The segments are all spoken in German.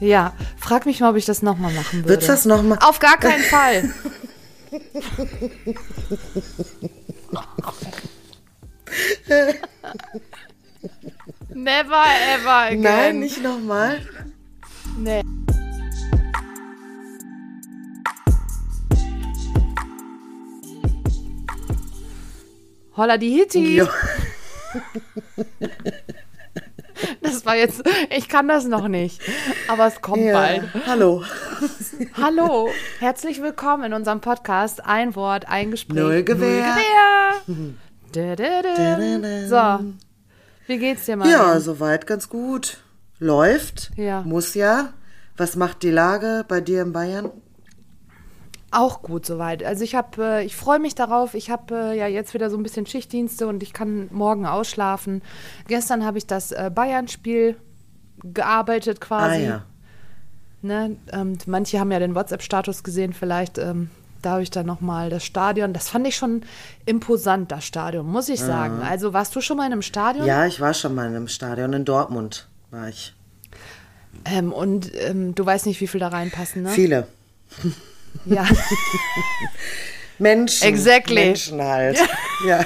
Ja, frag mich mal, ob ich das nochmal machen würde. Würdest du das nochmal? Auf gar keinen Fall. Never ever again. Nein, nicht nochmal. Nee. Holla die Hitti. War jetzt, ich kann das noch nicht, aber es kommt Ja. bald. Hallo. Hallo, herzlich willkommen in unserem Podcast Ein Wort, ein Gespräch. Null Gewehr. Null Gewehr. So, wie geht's dir, Mann? Ja, soweit ganz gut. Läuft. Ja. Muss ja. Was macht die Lage bei dir in Bayern? Auch gut soweit. Also ich habe, äh, ich freue mich darauf. Ich habe äh, ja jetzt wieder so ein bisschen Schichtdienste und ich kann morgen ausschlafen. Gestern habe ich das äh, Bayern-Spiel gearbeitet quasi. Ah ja. Ne? Ähm, manche haben ja den WhatsApp-Status gesehen, vielleicht. Ähm, da habe ich dann nochmal das Stadion. Das fand ich schon imposant, das Stadion, muss ich sagen. Also warst du schon mal in einem Stadion? Ja, ich war schon mal in einem Stadion in Dortmund. War ich. Ähm, und ähm, du weißt nicht, wie viel da reinpassen, ne? Viele. Ja. Menschen. Exactly. Menschen halt. Ja.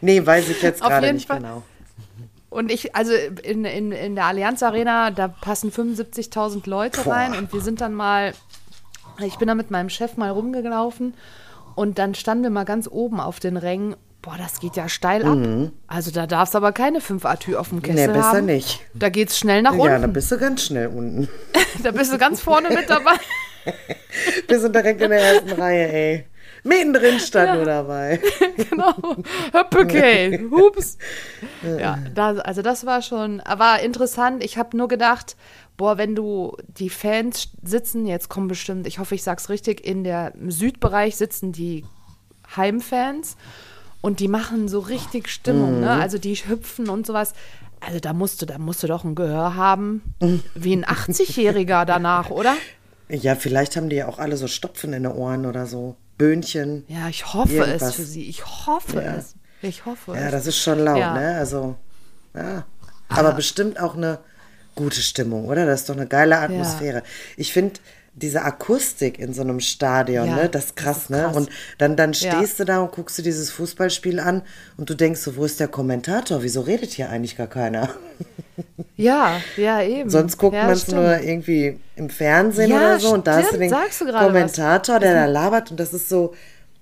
Nee, weiß ich jetzt gerade nicht Fall. genau. Und ich, also in, in, in der Allianz Arena, da passen 75.000 Leute Boah. rein und wir sind dann mal, ich bin da mit meinem Chef mal rumgelaufen und dann standen wir mal ganz oben auf den Rängen. Boah, das geht ja steil ab. Also da darfst aber keine 5 Atü auf dem Kessel Mhm. Nee, besser haben. nicht. Da geht's schnell nach Ja, unten. dann bist du ganz schnell unten. da bist du ganz vorne mit dabei. Wir sind direkt in der ersten Reihe, ey. Mittendrin stand nur dabei. genau. Höppeke. Hups. Ja, da, also das war schon, war interessant. Ich habe nur gedacht, boah, wenn du die Fans sitzen, jetzt kommen bestimmt, ich hoffe, ich sag's richtig, in der im Südbereich sitzen die Heimfans und die machen so richtig Stimmung, ne? Also die hüpfen und sowas. Also da musst du, da musst du doch ein Gehör haben, wie ein 80-Jähriger danach, oder? Ja, vielleicht haben die ja auch alle so Stopfen in den Ohren oder so. Böhnchen. Ja, ich hoffe Irgendwas. es für sie. Ich hoffe Ja. es. Ich hoffe Ja, es. das ist schon laut, Ja. ne? Also, ja. Aber bestimmt auch eine gute Stimmung, oder? Das ist doch eine geile Atmosphäre. Ich finde diese Akustik in so einem Stadion, Ja, ne? Das ist das krass, ist ne? krass. Und dann, dann Ja. stehst du da und guckst du dieses Fußballspiel an und du denkst so, wo ist der Kommentator? Wieso redet hier eigentlich gar keiner? Ja, ja, eben. Sonst guckt ja, man es stimmt. nur irgendwie im Fernsehen Ja, oder so und da hast du stimmt, den du Kommentator, der da labert und das ist so,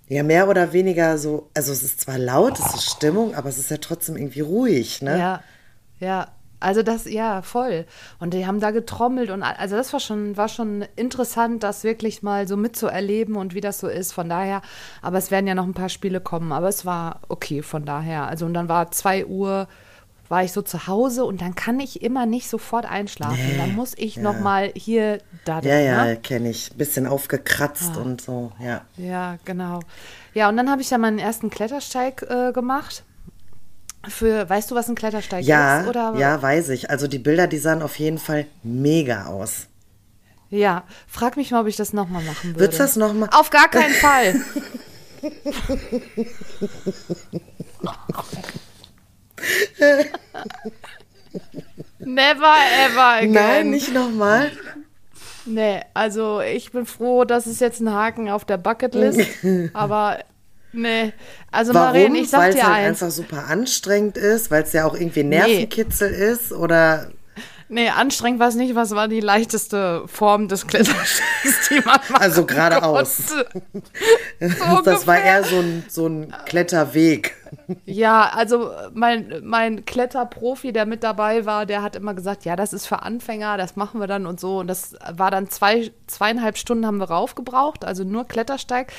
ja, mehr oder weniger so, also es ist zwar laut, es ist Stimmung, aber es ist ja trotzdem irgendwie ruhig, ne? Ja, ja. Also das, ja, voll. Und die haben da getrommelt und also das war schon, war schon interessant, das wirklich mal so mitzuerleben und wie das so ist. Von daher, aber es werden ja noch ein paar Spiele kommen, aber es war okay von daher. Also und dann war 2 Uhr, war ich so zu Hause und dann kann ich immer nicht sofort einschlafen. dann muss ich noch mal hier da Ja, ja, ne? kenne ich. Bisschen aufgekratzt Ah. und so, ja. Ja, genau. Ja, und dann habe ich ja meinen ersten Klettersteig äh, gemacht. Für, weißt du, was ein Klettersteig Ja, ist? Oder? ja, weiß ich. Also die Bilder, die sahen auf jeden Fall mega aus. Ja, frag mich mal, ob ich das nochmal machen würde. Würdest du das noch mal- Auf gar keinen Fall. Never ever again. Nein, nicht nochmal. Nee, also ich bin froh, dass es jetzt ein Haken auf der Bucketlist. aber nee, also Warum? Marien, ich sag Weil es dir halt eins. einfach super anstrengend ist, weil es ja auch irgendwie Nervenkitzel ist oder Nee, anstrengend war es nicht, was war die leichteste Form des Klettersteigs, die man machen Also geradeaus. konnte. das war eher so ein, so ein Kletterweg. Ja, also mein, mein Kletterprofi, der mit dabei war, der hat immer gesagt, ja, das ist für Anfänger, das machen wir dann und so. Und das war dann zwei, zweieinhalb Stunden haben wir raufgebraucht, also nur Klettersteig.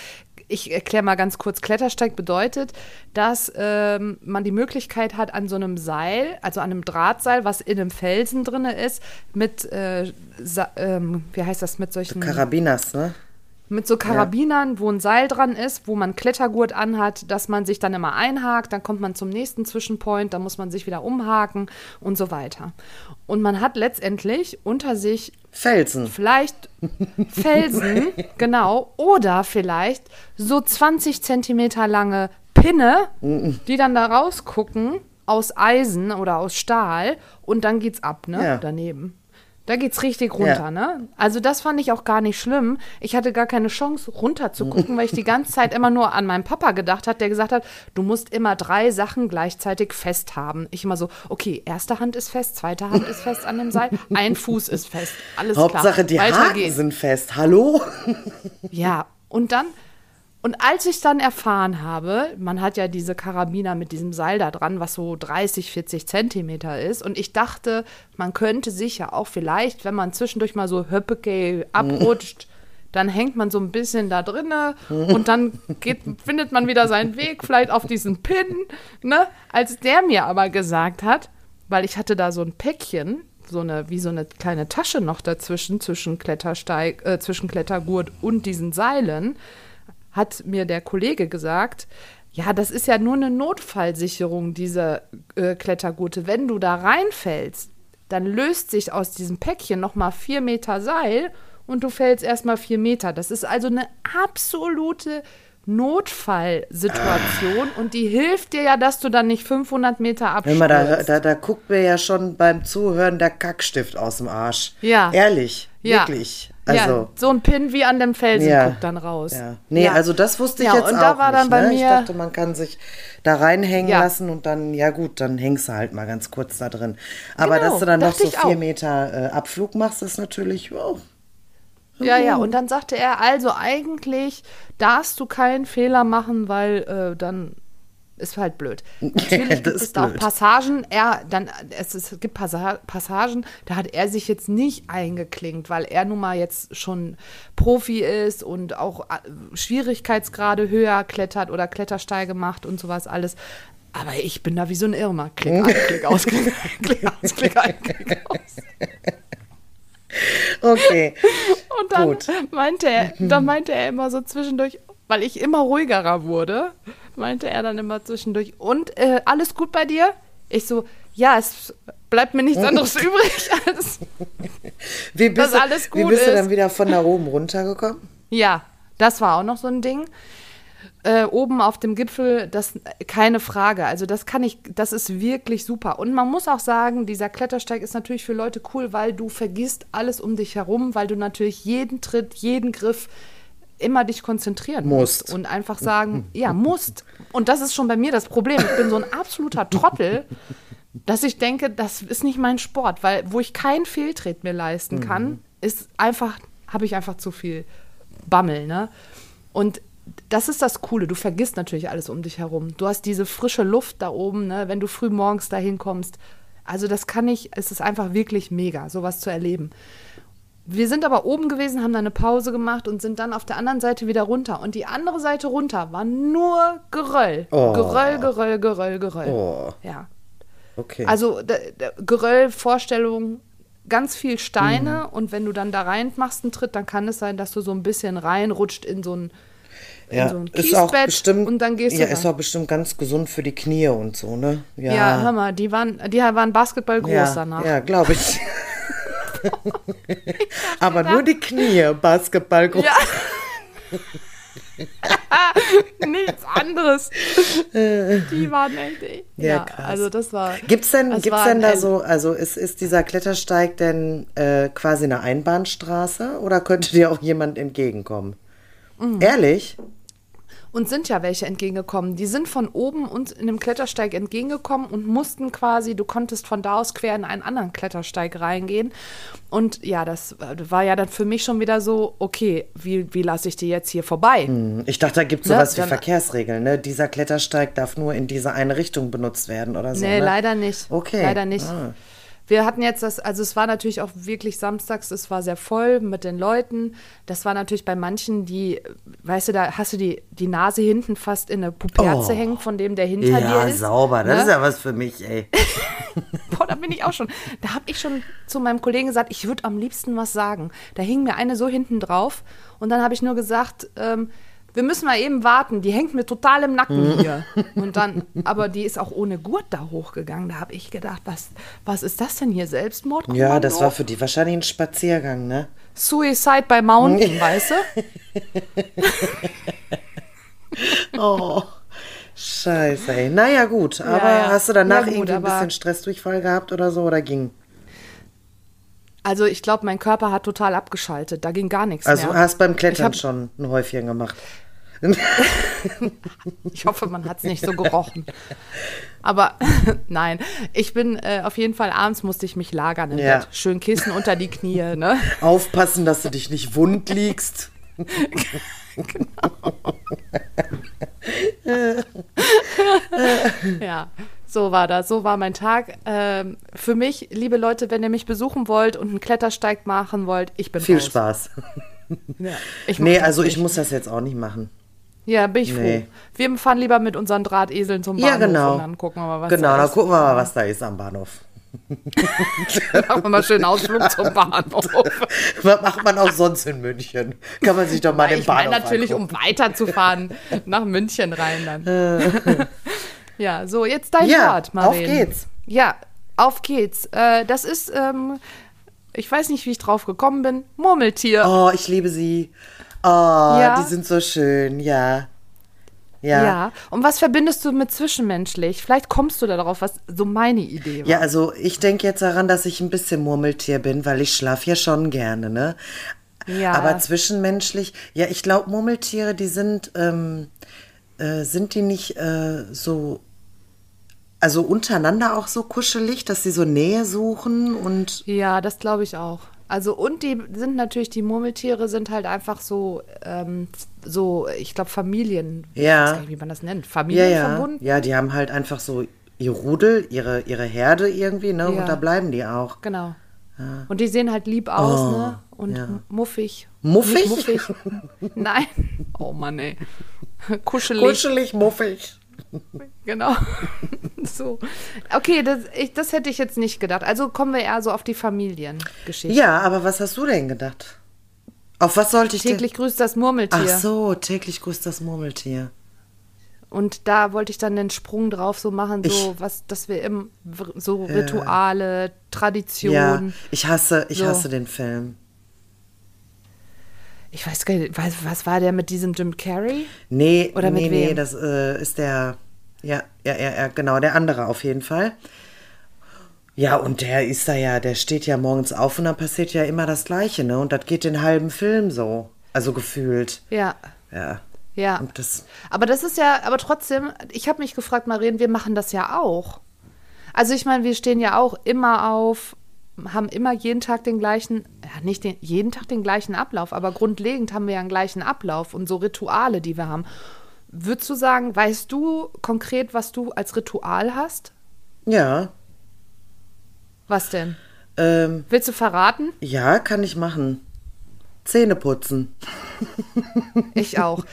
Ich erkläre mal ganz kurz, Klettersteig bedeutet, dass ähm, man die Möglichkeit hat, an so einem Seil, also an einem Drahtseil, was in einem Felsen drin ist, mit, äh, ähm, wie heißt das, mit solchen Karabinas, ne? mit so Karabinern, wo ein Seil dran ist, wo man Klettergurt anhat, dass man sich dann immer einhakt, dann kommt man zum nächsten Zwischenpoint, dann muss man sich wieder umhaken und so weiter. Und man hat letztendlich unter sich Felsen. vielleicht Felsen, genau, oder vielleicht so 20 Zentimeter lange Pinne, die dann da rausgucken aus Eisen oder aus Stahl und dann geht's ab, ne? Ja. Daneben. Da geht's richtig runter, ja. ne? Also das fand ich auch gar nicht schlimm. Ich hatte gar keine Chance, runter zu gucken, weil ich die ganze Zeit immer nur an meinen Papa gedacht hat, der gesagt hat, du musst immer drei Sachen gleichzeitig fest haben. Ich immer so, okay, erste Hand ist fest, zweite Hand ist fest an dem Seil, ein Fuß ist fest. Alles Hauptsache, klar. die Weiter Haken sind fest. Hallo? Ja, und dann und als ich dann erfahren habe, man hat ja diese Karabiner mit diesem Seil da dran, was so 30, 40 Zentimeter ist. Und ich dachte, man könnte sich ja auch vielleicht, wenn man zwischendurch mal so Höppeke abrutscht, dann hängt man so ein bisschen da drinne und dann geht, findet man wieder seinen Weg, vielleicht auf diesen Pin. Ne? Als der mir aber gesagt hat, weil ich hatte da so ein Päckchen, so eine, wie so eine kleine Tasche noch dazwischen, zwischen Klettersteig, äh, zwischen Klettergurt und diesen Seilen hat mir der Kollege gesagt, ja, das ist ja nur eine Notfallsicherung, diese äh, Klettergurte. Wenn du da reinfällst, dann löst sich aus diesem Päckchen nochmal vier Meter Seil und du fällst erstmal vier Meter. Das ist also eine absolute Notfallsituation und die hilft dir ja, dass du dann nicht 500 Meter abstürzt. Mal, da, da, da guckt mir ja schon beim Zuhören der Kackstift aus dem Arsch. Ja. Ehrlich, ja. wirklich. Also, ja, so ein Pin wie an dem Felsen ja, guckt dann raus. Ja. Nee, ja. also das wusste ich ja, jetzt und auch da war nicht. Dann bei ne? mir, ich dachte, man kann sich da reinhängen lassen und dann, ja gut, dann hängst du halt mal ganz kurz da drin. Aber genau, dass du dann noch so vier auch. Meter äh, Abflug machst, ist natürlich, wow. Ja, ja, und dann sagte er, also eigentlich darfst du keinen Fehler machen, weil äh, dann ist halt blöd. Natürlich gibt es da auch Passagen, er dann, es, es gibt Passagen, da hat er sich jetzt nicht eingeklinkt, weil er nun mal jetzt schon Profi ist und auch äh, Schwierigkeitsgrade höher klettert oder Klettersteige macht und sowas alles. Aber ich bin da wie so ein Irmer. Klick an, klick aus, klick ein, klick aus, klick ein, klick aus. Okay. Und dann Gut. meinte er, dann meinte er immer so zwischendurch, weil ich immer ruhigerer wurde, meinte er dann immer zwischendurch. Und äh, alles gut bei dir? Ich so, ja, es bleibt mir nichts anderes übrig, als wie bist dass alles gut Wie bist ist. du dann wieder von da oben runtergekommen? Ja, das war auch noch so ein Ding. Äh, oben auf dem Gipfel, das keine Frage. Also das kann ich, das ist wirklich super. Und man muss auch sagen, dieser Klettersteig ist natürlich für Leute cool, weil du vergisst alles um dich herum, weil du natürlich jeden Tritt, jeden Griff immer dich konzentrieren musst. musst und einfach sagen, ja, musst. Und das ist schon bei mir das Problem. Ich bin so ein absoluter Trottel, dass ich denke, das ist nicht mein Sport, weil wo ich keinen Fehltritt mir leisten kann, mhm. ist einfach, habe ich einfach zu viel Bammel, ne? Und das ist das Coole. Du vergisst natürlich alles um dich herum. Du hast diese frische Luft da oben, ne? wenn du früh morgens dahin kommst. Also das kann ich, es ist einfach wirklich mega, sowas zu erleben. Wir sind aber oben gewesen, haben da eine Pause gemacht und sind dann auf der anderen Seite wieder runter. Und die andere Seite runter war nur Geröll. Oh. Geröll, Geröll, Geröll, Geröll. Oh. Ja. Okay. Also Geröll, Vorstellung, ganz viel Steine mhm. und wenn du dann da rein machst einen Tritt, dann kann es sein, dass du so ein bisschen reinrutscht in so ein ja, so ist auch bestimmt, und dann gehst du. Ja, rein. ist auch bestimmt ganz gesund für die Knie und so, ne? Ja, ja hör mal, die waren, die waren Basketball groß ja, danach. Ja, glaube ich. Aber nur die Knie, Basketball groß. Ja. Nichts anderes. Die waren echt. Ja, ja krass. also das war. Gibt's denn, gibt's denn da so, also ist, ist dieser Klettersteig denn äh, quasi eine Einbahnstraße oder könnte dir auch jemand entgegenkommen? Mhm. Ehrlich? Und sind ja welche entgegengekommen. Die sind von oben uns in dem Klettersteig entgegengekommen und mussten quasi, du konntest von da aus quer in einen anderen Klettersteig reingehen. Und ja, das äh, war ja dann für mich schon wieder so, okay, wie, wie lasse ich die jetzt hier vorbei? Hm, ich dachte, da gibt es sowas ne? wie Verkehrsregeln, ne? Dieser Klettersteig darf nur in diese eine Richtung benutzt werden oder so. Nee, ne? leider nicht. Okay. Leider nicht. Ah. Wir hatten jetzt das, also es war natürlich auch wirklich samstags, es war sehr voll mit den Leuten. Das war natürlich bei manchen, die, weißt du, da hast du die, die Nase hinten fast in eine Puperze oh. hängen von dem, der hinter ja, dir ist. Ja, sauber, das ne? ist ja was für mich, ey. Boah, da bin ich auch schon. Da habe ich schon zu meinem Kollegen gesagt, ich würde am liebsten was sagen. Da hing mir eine so hinten drauf und dann habe ich nur gesagt, ähm, wir müssen mal eben warten, die hängt mir total im Nacken mhm. hier. Und dann, aber die ist auch ohne Gurt da hochgegangen. Da habe ich gedacht, was, was ist das denn hier? Selbstmord? Ja, das war für die wahrscheinlich ein Spaziergang, ne? Suicide by Mountain, weißt du? oh. Scheiße, ey. Naja, gut. Aber ja, ja. hast du danach ja, gut, irgendwie ein bisschen Stressdurchfall gehabt oder so oder ging? Also ich glaube, mein Körper hat total abgeschaltet. Da ging gar nichts also mehr. Also hast beim Klettern hab, schon ein Häufchen gemacht. ich hoffe, man hat es nicht so gerochen. Aber nein, ich bin äh, auf jeden Fall abends musste ich mich lagern im ja. Bett. Schön Kissen unter die Knie. Ne? Aufpassen, dass du dich nicht wund liegst. genau. ja, so war das. So war mein Tag. Ähm, für mich, liebe Leute, wenn ihr mich besuchen wollt und einen Klettersteig machen wollt, ich bin Viel raus. Spaß. Ja, nee, also ich muss das jetzt auch nicht machen. Ja, bin ich nee. froh. Wir fahren lieber mit unseren Drahteseln zum Bahnhof ja, genau. und dann gucken wir mal, was genau, da ist. Genau, dann gucken wir mal, was da ist am Bahnhof. Machen wir mal schön Ausflug zum Bahnhof. Was macht man auch sonst in München? Kann man sich doch mal den ich Bahnhof meine natürlich, angucken. um weiterzufahren nach München rein dann. ja, so, jetzt dein ja, Wort, Marien. auf geht's. Ja, auf geht's. Äh, das ist, ähm, ich weiß nicht, wie ich drauf gekommen bin, Murmeltier. Oh, ich liebe sie. Oh, ja. die sind so schön, ja. Ja. ja. Und was verbindest du mit zwischenmenschlich? Vielleicht kommst du da darauf, was so meine Idee war. Ja, also ich denke jetzt daran, dass ich ein bisschen Murmeltier bin, weil ich schlafe ja schon gerne, ne? Ja. Aber zwischenmenschlich, ja, ich glaube, Murmeltiere, die sind, ähm, äh, sind die nicht äh, so, also untereinander auch so kuschelig, dass sie so Nähe suchen und. Ja, das glaube ich auch. Also und die sind natürlich, die Murmeltiere sind halt einfach so, ähm, so, ich glaube, Familien. Ja. Ich weiß nicht, wie man das nennt. Familienverbunden. Ja, ja. ja, die haben halt einfach so ihr Rudel, ihre, ihre Herde irgendwie, ne? Ja. Und da bleiben die auch. Genau. Ja. Und die sehen halt lieb aus, oh, ne? Und ja. muffig. Muffig? muffig. Nein. Oh Mann, ey. Kuschelig. Kuschelig, muffig. Genau. so. Okay, das, ich, das hätte ich jetzt nicht gedacht. Also kommen wir eher so auf die Familiengeschichte. Ja, aber was hast du denn gedacht? Auf was sollte ich Täglich denn? grüßt das Murmeltier. Ach so, täglich grüßt das Murmeltier. Und da wollte ich dann den Sprung drauf so machen, so ich, was, dass wir im so Rituale, äh, Traditionen. Ja, ich hasse, ich so. hasse den Film. Ich weiß gar nicht, was, was war der mit diesem Jim Carrey? Nee, Oder nee, nee, das äh, ist der, ja, ja, ja, ja, genau, der andere auf jeden Fall. Ja, und der ist da ja, der steht ja morgens auf und dann passiert ja immer das Gleiche, ne? Und das geht den halben Film so. Also gefühlt. Ja. Ja. Ja. Das aber das ist ja, aber trotzdem, ich habe mich gefragt, Marien, wir machen das ja auch. Also ich meine, wir stehen ja auch immer auf haben immer jeden Tag den gleichen, ja, nicht den, jeden Tag den gleichen Ablauf, aber grundlegend haben wir ja einen gleichen Ablauf und so Rituale, die wir haben. Würdest du sagen, weißt du konkret, was du als Ritual hast? Ja. Was denn? Ähm, Willst du verraten? Ja, kann ich machen. Zähne putzen. Ich auch.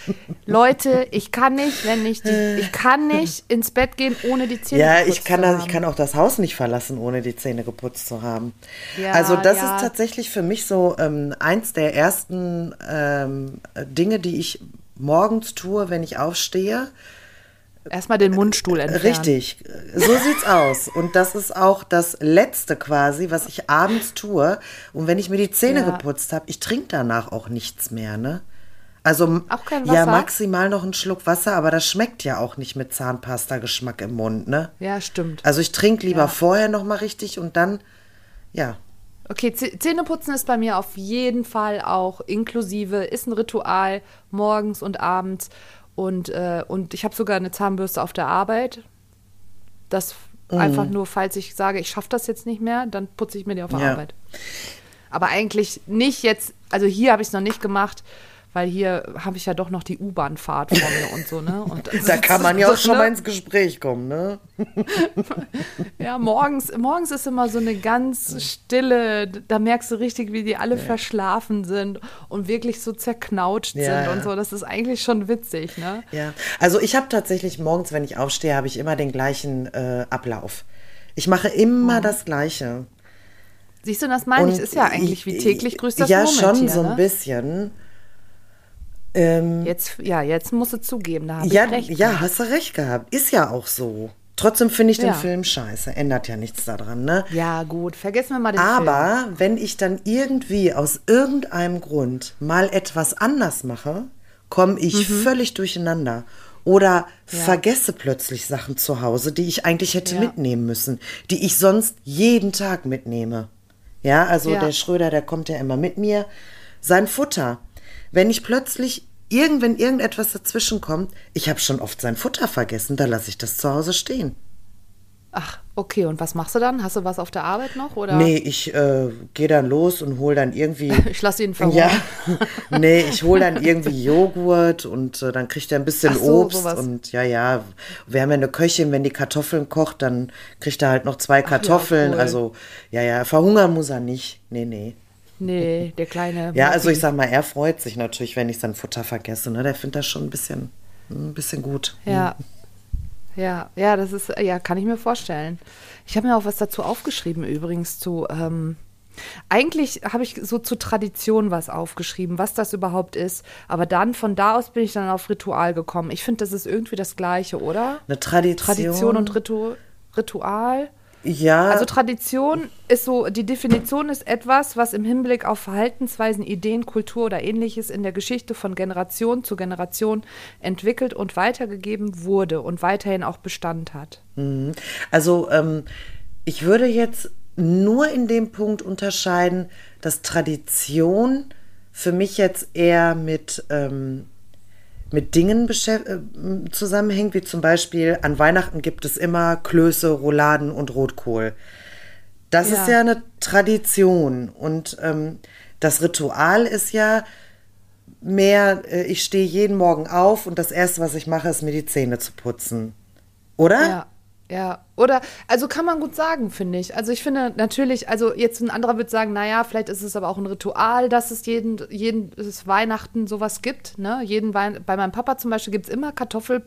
Leute, ich kann nicht, wenn ich die, ich kann nicht ins Bett gehen, ohne die Zähne ja, geputzt ich kann zu das, haben. ich kann auch das Haus nicht verlassen, ohne die Zähne geputzt zu haben. Ja, also das ja. ist tatsächlich für mich so ähm, eins der ersten ähm, Dinge, die ich morgens tue, wenn ich aufstehe. Erstmal den Mundstuhl entfernen. Richtig, so sieht's aus. Und das ist auch das Letzte quasi, was ich abends tue. Und wenn ich mir die Zähne ja. geputzt habe, ich trinke danach auch nichts mehr, ne? Also auch kein Wasser? ja, maximal noch einen Schluck Wasser, aber das schmeckt ja auch nicht mit Zahnpasta-Geschmack im Mund, ne? Ja, stimmt. Also ich trinke lieber ja. vorher noch mal richtig und dann, ja. Okay, Zähneputzen ist bei mir auf jeden Fall auch inklusive, ist ein Ritual morgens und abends. Und, äh, und ich habe sogar eine Zahnbürste auf der Arbeit. Das mhm. einfach nur, falls ich sage, ich schaffe das jetzt nicht mehr, dann putze ich mir die auf der ja. Arbeit. Aber eigentlich nicht jetzt, also hier habe ich es noch nicht gemacht, weil hier habe ich ja doch noch die U-Bahn-Fahrt vor mir und so, ne? Und da kann man ja auch schon ne? mal ins Gespräch kommen, ne? ja, morgens, morgens ist immer so eine ganz stille, da merkst du richtig, wie die alle ja. verschlafen sind und wirklich so zerknautscht ja. sind und so. Das ist eigentlich schon witzig, ne? Ja, also ich habe tatsächlich morgens, wenn ich aufstehe, habe ich immer den gleichen äh, Ablauf. Ich mache immer oh. das Gleiche. Siehst du, das meine ich, ist ja eigentlich wie täglich grüßt das Ja, Murmeltier, schon so ein ne? bisschen. Ähm, jetzt, ja, jetzt musst du zugeben, da habe ja, ich recht. Ja, hast du recht gehabt. Ist ja auch so. Trotzdem finde ich den ja. Film scheiße. Ändert ja nichts daran, ne? Ja, gut. Vergessen wir mal den Aber Film. wenn ich dann irgendwie aus irgendeinem Grund mal etwas anders mache, komme ich mhm. völlig durcheinander. Oder ja. vergesse plötzlich Sachen zu Hause, die ich eigentlich hätte ja. mitnehmen müssen, die ich sonst jeden Tag mitnehme. Ja, also der Schröder, der kommt ja immer mit mir. Sein Futter. Wenn ich plötzlich irgendwann irgendetwas dazwischen kommt, ich habe schon oft sein Futter vergessen, da lasse ich das zu Hause stehen. Ach, okay. Und was machst du dann? Hast du was auf der Arbeit noch? Oder? Nee, ich äh, gehe dann los und hole dann irgendwie. ich lasse ihn verhungern. Ja. nee, ich hole dann irgendwie Joghurt und äh, dann kriegt er ein bisschen so, Obst. Sowas. Und ja, ja. Wir haben ja eine Köchin, wenn die Kartoffeln kocht, dann kriegt er halt noch zwei Kartoffeln. Ach, ja, cool. Also, ja, ja, verhungern muss er nicht. Nee, nee. Nee, der kleine. ja, also ich sag mal, er freut sich natürlich, wenn ich sein Futter vergesse. Ne? Der findet das schon ein bisschen, ein bisschen gut. Ja. Hm. Ja, ja, das ist, ja, kann ich mir vorstellen. Ich habe mir auch was dazu aufgeschrieben, übrigens zu. Ähm, eigentlich habe ich so zu Tradition was aufgeschrieben, was das überhaupt ist. Aber dann von da aus bin ich dann auf Ritual gekommen. Ich finde, das ist irgendwie das Gleiche, oder? Eine Tradition. Tradition und Ritu Ritual. Ja. Also Tradition ist so, die Definition ist etwas, was im Hinblick auf Verhaltensweisen, Ideen, Kultur oder ähnliches in der Geschichte von Generation zu Generation entwickelt und weitergegeben wurde und weiterhin auch Bestand hat. Mhm. Also ähm, ich würde jetzt nur in dem Punkt unterscheiden, dass Tradition für mich jetzt eher mit ähm, mit Dingen äh, zusammenhängt, wie zum Beispiel an Weihnachten gibt es immer Klöße, Rouladen und Rotkohl. Das ja. ist ja eine Tradition und ähm, das Ritual ist ja mehr, äh, ich stehe jeden Morgen auf und das Erste, was ich mache, ist mir die Zähne zu putzen. Oder? Ja. Ja, oder, also kann man gut sagen, finde ich. Also ich finde natürlich, also jetzt ein anderer wird sagen, naja, vielleicht ist es aber auch ein Ritual, dass es jeden, jeden es Weihnachten sowas gibt. Ne? Jeden Wein bei meinem Papa zum Beispiel gibt es immer Kartoffelsalat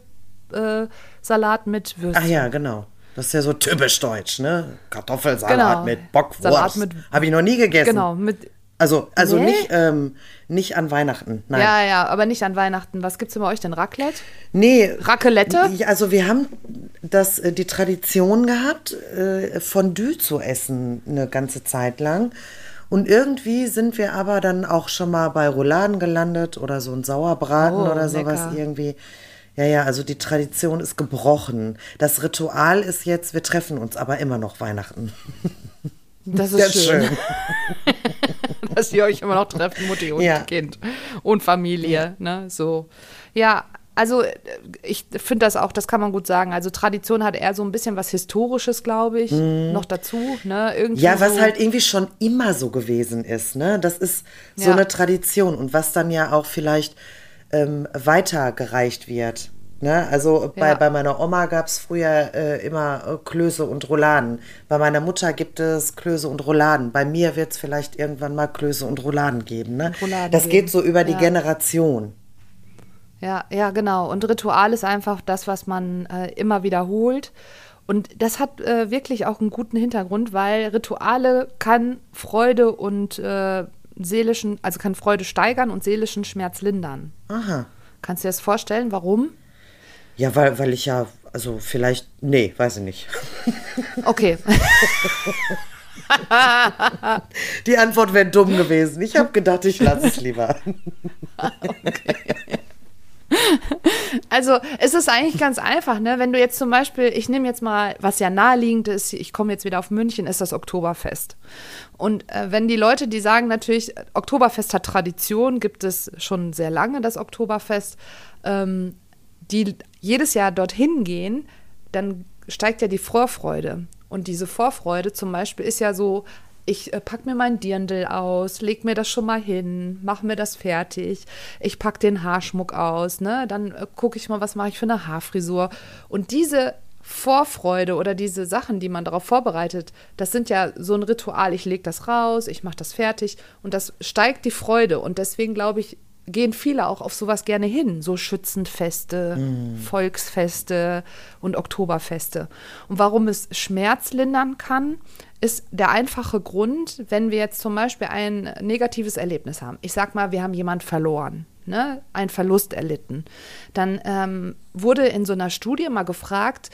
äh, mit Würstchen. Ach ja, genau. Das ist ja so typisch deutsch, ne? Kartoffelsalat genau. mit Bockwurst. Habe ich noch nie gegessen. Genau, mit also, also nee? nicht, ähm, nicht an Weihnachten, nein. Ja, ja, aber nicht an Weihnachten. Was gibt es bei euch denn? Raclette? Nee. Raclette? Also wir haben das, äh, die Tradition gehabt, äh, Fondue zu essen eine ganze Zeit lang. Und irgendwie sind wir aber dann auch schon mal bei Rouladen gelandet oder so ein Sauerbraten oh, oder sowas lecker. irgendwie. Ja, ja, also die Tradition ist gebrochen. Das Ritual ist jetzt, wir treffen uns aber immer noch Weihnachten. Das ist das schön. schön. Dass ihr euch immer noch trefft, Mutti und ja. Kind und Familie. Ja. Ne? So. Ja, also ich finde das auch, das kann man gut sagen. Also Tradition hat eher so ein bisschen was Historisches, glaube ich, mm. noch dazu. Ne? Irgendwie ja, was so halt irgendwie schon immer so gewesen ist. Ne? Das ist so ja. eine Tradition und was dann ja auch vielleicht ähm, weitergereicht wird. Ne? Also bei, ja. bei meiner Oma gab es früher äh, immer äh, Klöße und Rouladen. Bei meiner Mutter gibt es Klöße und Rouladen. Bei mir wird es vielleicht irgendwann mal Klöße und Rouladen geben. Ne? Rouladen das geben. geht so über die Generation. Ja, ja, genau. Und Ritual ist einfach das, was man äh, immer wiederholt. Und das hat äh, wirklich auch einen guten Hintergrund, weil Rituale kann Freude und äh, seelischen, also kann Freude steigern und seelischen Schmerz lindern. Aha. Kannst du dir das vorstellen, warum? Ja, weil, weil ich ja, also vielleicht, nee, weiß ich nicht. Okay. Die Antwort wäre dumm gewesen. Ich habe gedacht, ich lasse es lieber. okay. Also es ist eigentlich ganz einfach, ne? Wenn du jetzt zum Beispiel, ich nehme jetzt mal, was ja naheliegend ist, ich komme jetzt wieder auf München, ist das Oktoberfest. Und äh, wenn die Leute, die sagen natürlich, Oktoberfest hat Tradition, gibt es schon sehr lange das Oktoberfest, ähm, die jedes Jahr dorthin gehen, dann steigt ja die Vorfreude. Und diese Vorfreude zum Beispiel ist ja so, ich äh, pack mir mein Dirndl aus, leg mir das schon mal hin, mach mir das fertig, ich pack den Haarschmuck aus, ne? Dann äh, gucke ich mal, was mache ich für eine Haarfrisur. Und diese Vorfreude oder diese Sachen, die man darauf vorbereitet, das sind ja so ein Ritual. Ich lege das raus, ich mache das fertig und das steigt die Freude. Und deswegen glaube ich, gehen viele auch auf sowas gerne hin, so Schützenfeste, mm. Volksfeste und Oktoberfeste. Und warum es Schmerz lindern kann, ist der einfache Grund, wenn wir jetzt zum Beispiel ein negatives Erlebnis haben. Ich sag mal, wir haben jemand verloren ne, einen Verlust erlitten. Dann ähm, wurde in so einer Studie mal gefragt,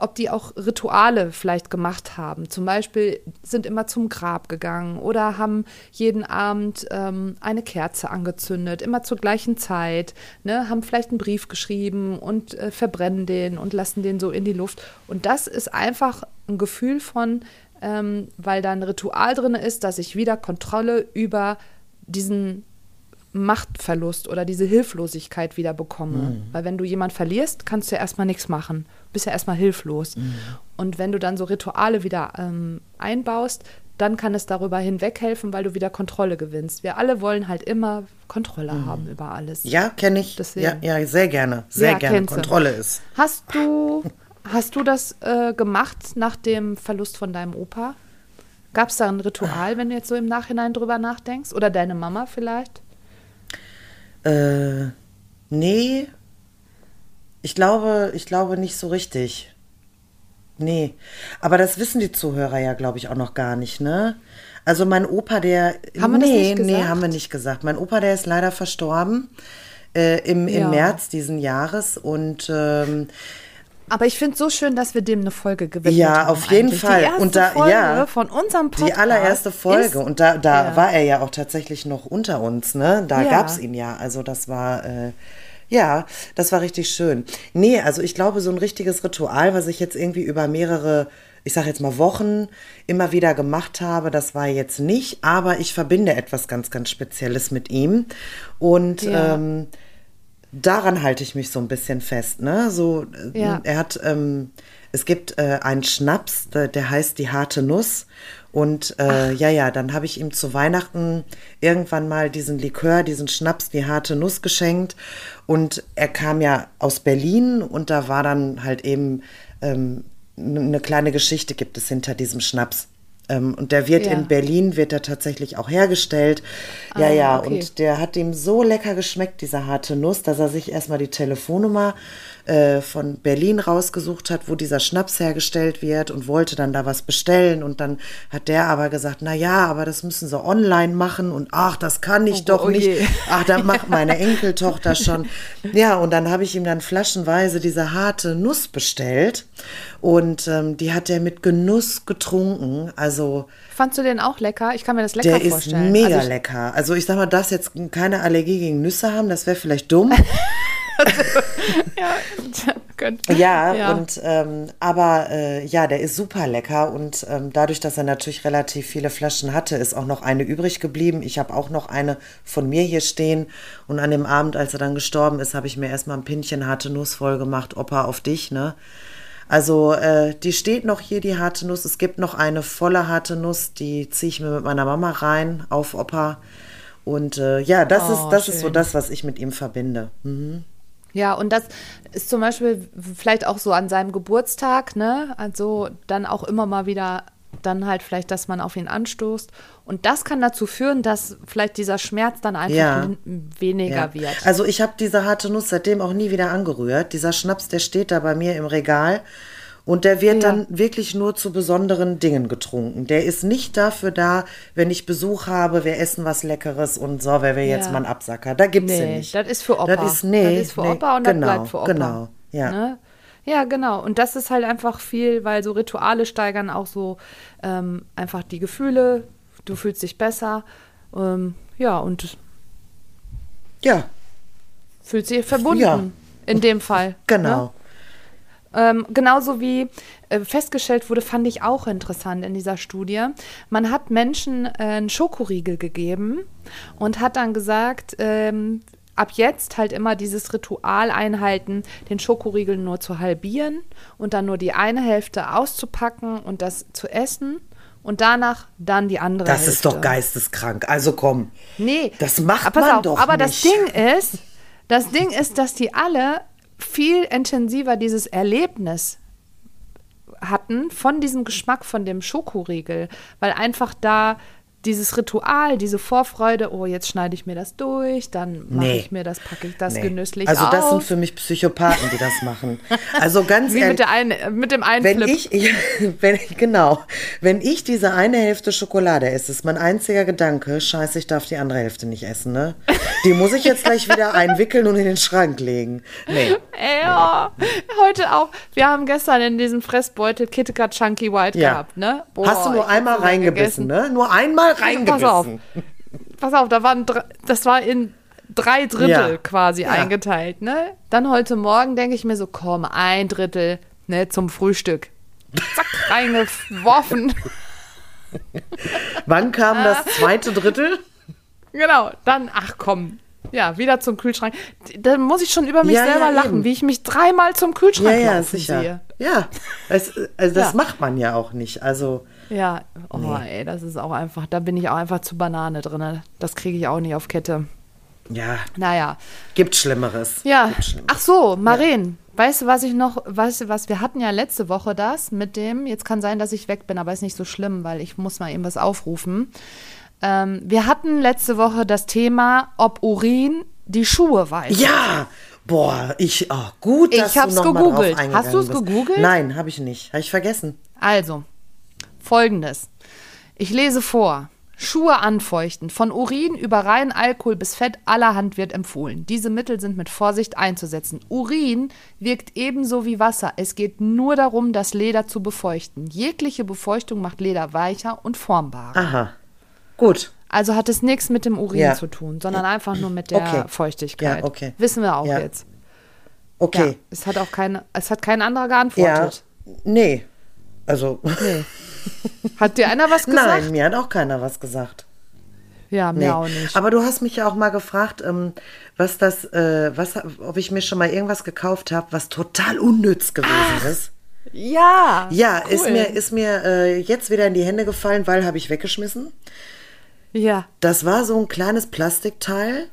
ob die auch Rituale vielleicht gemacht haben. Zum Beispiel sind immer zum Grab gegangen oder haben jeden Abend ähm, eine Kerze angezündet, immer zur gleichen Zeit, ne, haben vielleicht einen Brief geschrieben und äh, verbrennen den und lassen den so in die Luft. Und das ist einfach ein Gefühl von, ähm, weil da ein Ritual drin ist, dass ich wieder Kontrolle über diesen Machtverlust oder diese Hilflosigkeit wieder bekomme. Mhm. Weil wenn du jemanden verlierst, kannst du ja erstmal nichts machen. Du bist ja erstmal hilflos. Mhm. Und wenn du dann so Rituale wieder ähm, einbaust, dann kann es darüber hinweghelfen, weil du wieder Kontrolle gewinnst. Wir alle wollen halt immer Kontrolle mhm. haben über alles. Ja, kenne ich. Ja, ja, sehr gerne. Sehr ja, gerne. Kontrolle ist. Hast du, hast du das äh, gemacht nach dem Verlust von deinem Opa? Gab es da ein Ritual, wenn du jetzt so im Nachhinein drüber nachdenkst? Oder deine Mama vielleicht? Äh, nee. Ich glaube, ich glaube nicht so richtig. Nee. Aber das wissen die Zuhörer ja, glaube ich, auch noch gar nicht, ne? Also mein Opa, der. Haben wir nee, das nicht gesagt? Nee, haben wir nicht gesagt. Mein Opa, der ist leider verstorben äh, im, im ja. März diesen Jahres und ähm, aber ich finde es so schön, dass wir dem eine Folge gewidmet ja, haben. Ja, auf jeden eigentlich. Fall. Und da, Folge ja, von unserem Podcast. Die allererste Folge. und da, da ja. war er ja auch tatsächlich noch unter uns, ne? Da ja. gab es ihn ja. Also das war. Äh, ja, das war richtig schön. Nee, also ich glaube, so ein richtiges Ritual, was ich jetzt irgendwie über mehrere, ich sage jetzt mal Wochen immer wieder gemacht habe, das war jetzt nicht, aber ich verbinde etwas ganz, ganz Spezielles mit ihm. Und ja. ähm, daran halte ich mich so ein bisschen fest. Ne? So, äh, ja. er hat, ähm, es gibt äh, einen Schnaps, der, der, heißt die harte Nuss. Und äh, ja, ja, dann habe ich ihm zu Weihnachten irgendwann mal diesen Likör, diesen Schnaps, die harte Nuss geschenkt. Und er kam ja aus Berlin und da war dann halt eben ähm, eine kleine Geschichte gibt es hinter diesem Schnaps. Ähm, und der wird ja. in Berlin, wird er tatsächlich auch hergestellt. Ja, ah, ja, okay. und der hat ihm so lecker geschmeckt, dieser harte Nuss, dass er sich erstmal die Telefonnummer äh, von Berlin rausgesucht hat, wo dieser Schnaps hergestellt wird und wollte dann da was bestellen. Und dann hat der aber gesagt, na ja, aber das müssen sie online machen und ach, das kann ich oh, doch oh nicht. Je. Ach, da macht meine Enkeltochter schon. Ja, und dann habe ich ihm dann flaschenweise diese harte Nuss bestellt und ähm, die hat er mit Genuss getrunken. Also Fandst du den auch lecker? Ich kann mir das lecker der vorstellen. Der ist mega also lecker. Also ich sag mal, darfst jetzt keine Allergie gegen Nüsse haben, das wäre vielleicht dumm. ja, ja, ja, und ähm, aber äh, ja, der ist super lecker und ähm, dadurch, dass er natürlich relativ viele Flaschen hatte, ist auch noch eine übrig geblieben. Ich habe auch noch eine von mir hier stehen und an dem Abend, als er dann gestorben ist, habe ich mir erstmal ein Pinchen harte Nuss voll gemacht, Opa auf dich, ne? Also äh, die steht noch hier, die harte Nuss. Es gibt noch eine volle harte Nuss, die ziehe ich mir mit meiner Mama rein auf Opa. Und äh, ja, das, oh, ist, das ist so das, was ich mit ihm verbinde. Mhm. Ja, und das ist zum Beispiel vielleicht auch so an seinem Geburtstag, ne? Also dann auch immer mal wieder dann halt vielleicht, dass man auf ihn anstoßt. Und das kann dazu führen, dass vielleicht dieser Schmerz dann einfach ja. weniger ja. wird. Also ich habe diese harte Nuss seitdem auch nie wieder angerührt. Dieser Schnaps, der steht da bei mir im Regal. Und der wird ja. dann wirklich nur zu besonderen Dingen getrunken. Der ist nicht dafür da, wenn ich Besuch habe, wir essen was Leckeres und so, wer wir ja. jetzt mal einen Absacker. Da gibt's nee, den nicht. Das ist für Opa. Das ist, nee, das ist für nee, Opa und genau, das bleibt für Opa. Genau, ja. Ne? Ja, genau. Und das ist halt einfach viel, weil so Rituale steigern auch so ähm, einfach die Gefühle. Du fühlst dich besser. Ähm, ja, und ja. Fühlt sich verbunden ja. in dem Fall. Genau. Ne? Ähm, genauso wie äh, festgestellt wurde, fand ich auch interessant in dieser Studie. Man hat Menschen äh, einen Schokoriegel gegeben und hat dann gesagt, ähm, ab jetzt halt immer dieses Ritual einhalten, den Schokoriegel nur zu halbieren und dann nur die eine Hälfte auszupacken und das zu essen und danach dann die andere das Hälfte. ist doch geisteskrank. Also komm. Nee. Das macht man auf, doch aber nicht. das Ding ist, das Ding ist, dass die alle viel intensiver dieses Erlebnis hatten von diesem Geschmack von dem Schokoriegel, weil einfach da dieses Ritual, diese Vorfreude, oh, jetzt schneide ich mir das durch, dann mache nee. ich mir das, packe ich das nee. genüsslich Also das auf. sind für mich Psychopathen, die das machen. Also ganz Wie ehrlich, mit, der ein, mit dem einen wenn ich, wenn, genau, wenn ich diese eine Hälfte Schokolade esse, ist mein einziger Gedanke, scheiße, ich darf die andere Hälfte nicht essen, ne? Die muss ich jetzt gleich wieder einwickeln und in den Schrank legen. Nee. Ja, nee. heute auch. Wir haben gestern in diesem Fressbeutel KitKat Chunky White ja. gehabt, ne? Boah, Hast du nur einmal reingebissen, gegessen. ne? Nur einmal reingebissen. Pass auf. Pass auf, da waren das war in drei Drittel ja. quasi ja. eingeteilt, ne? Dann heute Morgen denke ich mir so, komm, ein Drittel, ne, zum Frühstück. Zack, reingeworfen. Wann kam das zweite Drittel? Genau, dann, ach komm, ja, wieder zum Kühlschrank. Da muss ich schon über mich ja, selber ja, lachen, eben. wie ich mich dreimal zum Kühlschrank ja, ja, sicher. sehe. Ja, es, also das macht man ja auch nicht. Also ja, oh nee. ey, das ist auch einfach, da bin ich auch einfach zu Banane drin. Das kriege ich auch nicht auf Kette. Ja. Naja. Gibt Schlimmeres. Ja. Gibt Schlimmeres. Ach so, Maren. Weißt du, was ich noch, weißt du was, wir hatten ja letzte Woche das mit dem, jetzt kann sein, dass ich weg bin, aber ist nicht so schlimm, weil ich muss mal eben was aufrufen. Ähm, wir hatten letzte Woche das Thema, ob Urin die Schuhe weiß. Ja, boah, ich, oh, gut, dass ich hab's du noch gegoogelt. Mal drauf Hast du es gegoogelt? Nein, habe ich nicht. Habe ich vergessen. Also, folgendes. Ich lese vor. Schuhe anfeuchten. Von Urin über reinen Alkohol bis Fett allerhand wird empfohlen. Diese Mittel sind mit Vorsicht einzusetzen. Urin wirkt ebenso wie Wasser. Es geht nur darum, das Leder zu befeuchten. Jegliche Befeuchtung macht Leder weicher und formbarer. Aha. Gut. Also hat es nichts mit dem Urin ja. zu tun, sondern einfach nur mit der okay. Feuchtigkeit. Ja, okay. Wissen wir auch ja. jetzt. Okay. Es hat auch keine, es hat kein anderer geantwortet. Ja. Nee. Also. Nee. Hat dir einer was gesagt? Nein, mir hat auch keiner was gesagt. Ja, mir nee. auch nicht. Aber du hast mich ja auch mal gefragt, ähm, was das, äh, was, ob ich mir schon mal irgendwas gekauft habe, was total unnütz gewesen Ach, ist. Ja. Ja, cool. ist mir, ist mir äh, jetzt wieder in die Hände gefallen, weil habe ich weggeschmissen. Ja. Das war so ein kleines Plastikteil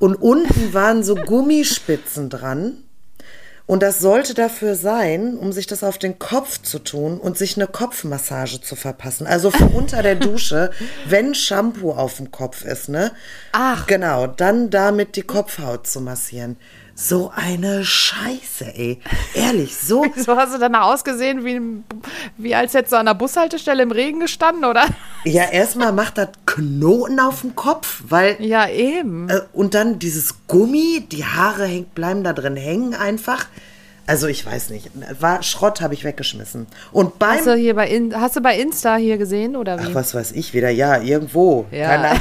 und unten waren so Gummispitzen dran. Und das sollte dafür sein, um sich das auf den Kopf zu tun und sich eine Kopfmassage zu verpassen. Also für unter der Dusche, wenn Shampoo auf dem Kopf ist, ne? Ach. Genau, dann damit die Kopfhaut zu massieren. So eine Scheiße, ey. Ehrlich, so. So hast du danach ausgesehen, wie, wie als hättest du an der Bushaltestelle im Regen gestanden, oder? Ja, erstmal macht das Knoten auf dem Kopf, weil. Ja, eben. Äh, und dann dieses Gummi, die Haare hängt, bleiben da drin hängen einfach. Also ich weiß nicht. War Schrott habe ich weggeschmissen. Und beim hast du hier bei In, hast du bei Insta hier gesehen oder wie? Ach, was weiß ich wieder. Ja, irgendwo. Ja.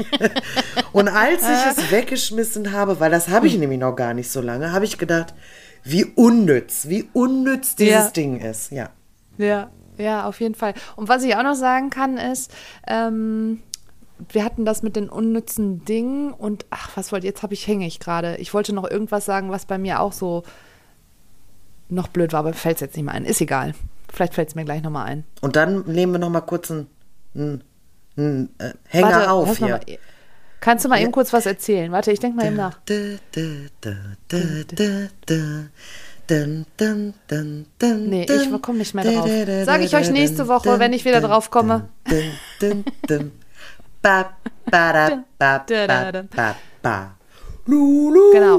Und als ich es weggeschmissen habe, weil das habe ich nämlich noch gar nicht so lange, habe ich gedacht, wie unnütz, wie unnütz dieses ja. Ding ist. Ja. Ja, ja, auf jeden Fall. Und was ich auch noch sagen kann ist, ähm, wir hatten das mit den unnützen Dingen und ach, was wollte jetzt habe ich hänge ich gerade. Ich wollte noch irgendwas sagen, was bei mir auch so noch blöd war, aber fällt es jetzt nicht mehr ein. Ist egal. Vielleicht fällt es mir gleich nochmal ein. Und dann nehmen wir nochmal kurz einen, einen, einen äh, Hänger Warte, auf hier. Mal, kannst du mal ja. eben kurz was erzählen? Warte, ich denke mal eben nach. Nee, ich komme nicht mehr drauf. Sage ich euch nächste Woche, wenn ich wieder drauf komme. ba, ba, ba, ba, ba, ba. Genau.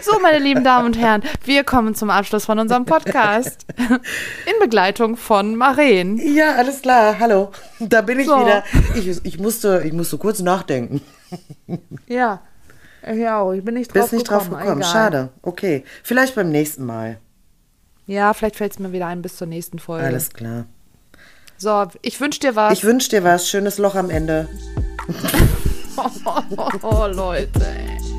so, meine lieben Damen und Herren, wir kommen zum Abschluss von unserem Podcast. In Begleitung von Maren. Ja, alles klar. Hallo. Da bin ich so. wieder. Ich, ich, musste, ich musste kurz nachdenken. Ja. Ja, auch. Ich bin nicht drauf Bist nicht gekommen. drauf gekommen. Egal. Schade. Okay. Vielleicht beim nächsten Mal. Ja, vielleicht fällt es mir wieder ein bis zur nächsten Folge. Alles klar. So, ich wünsche dir was. Ich wünsche dir was. Schönes Loch am Ende. oh, Leute.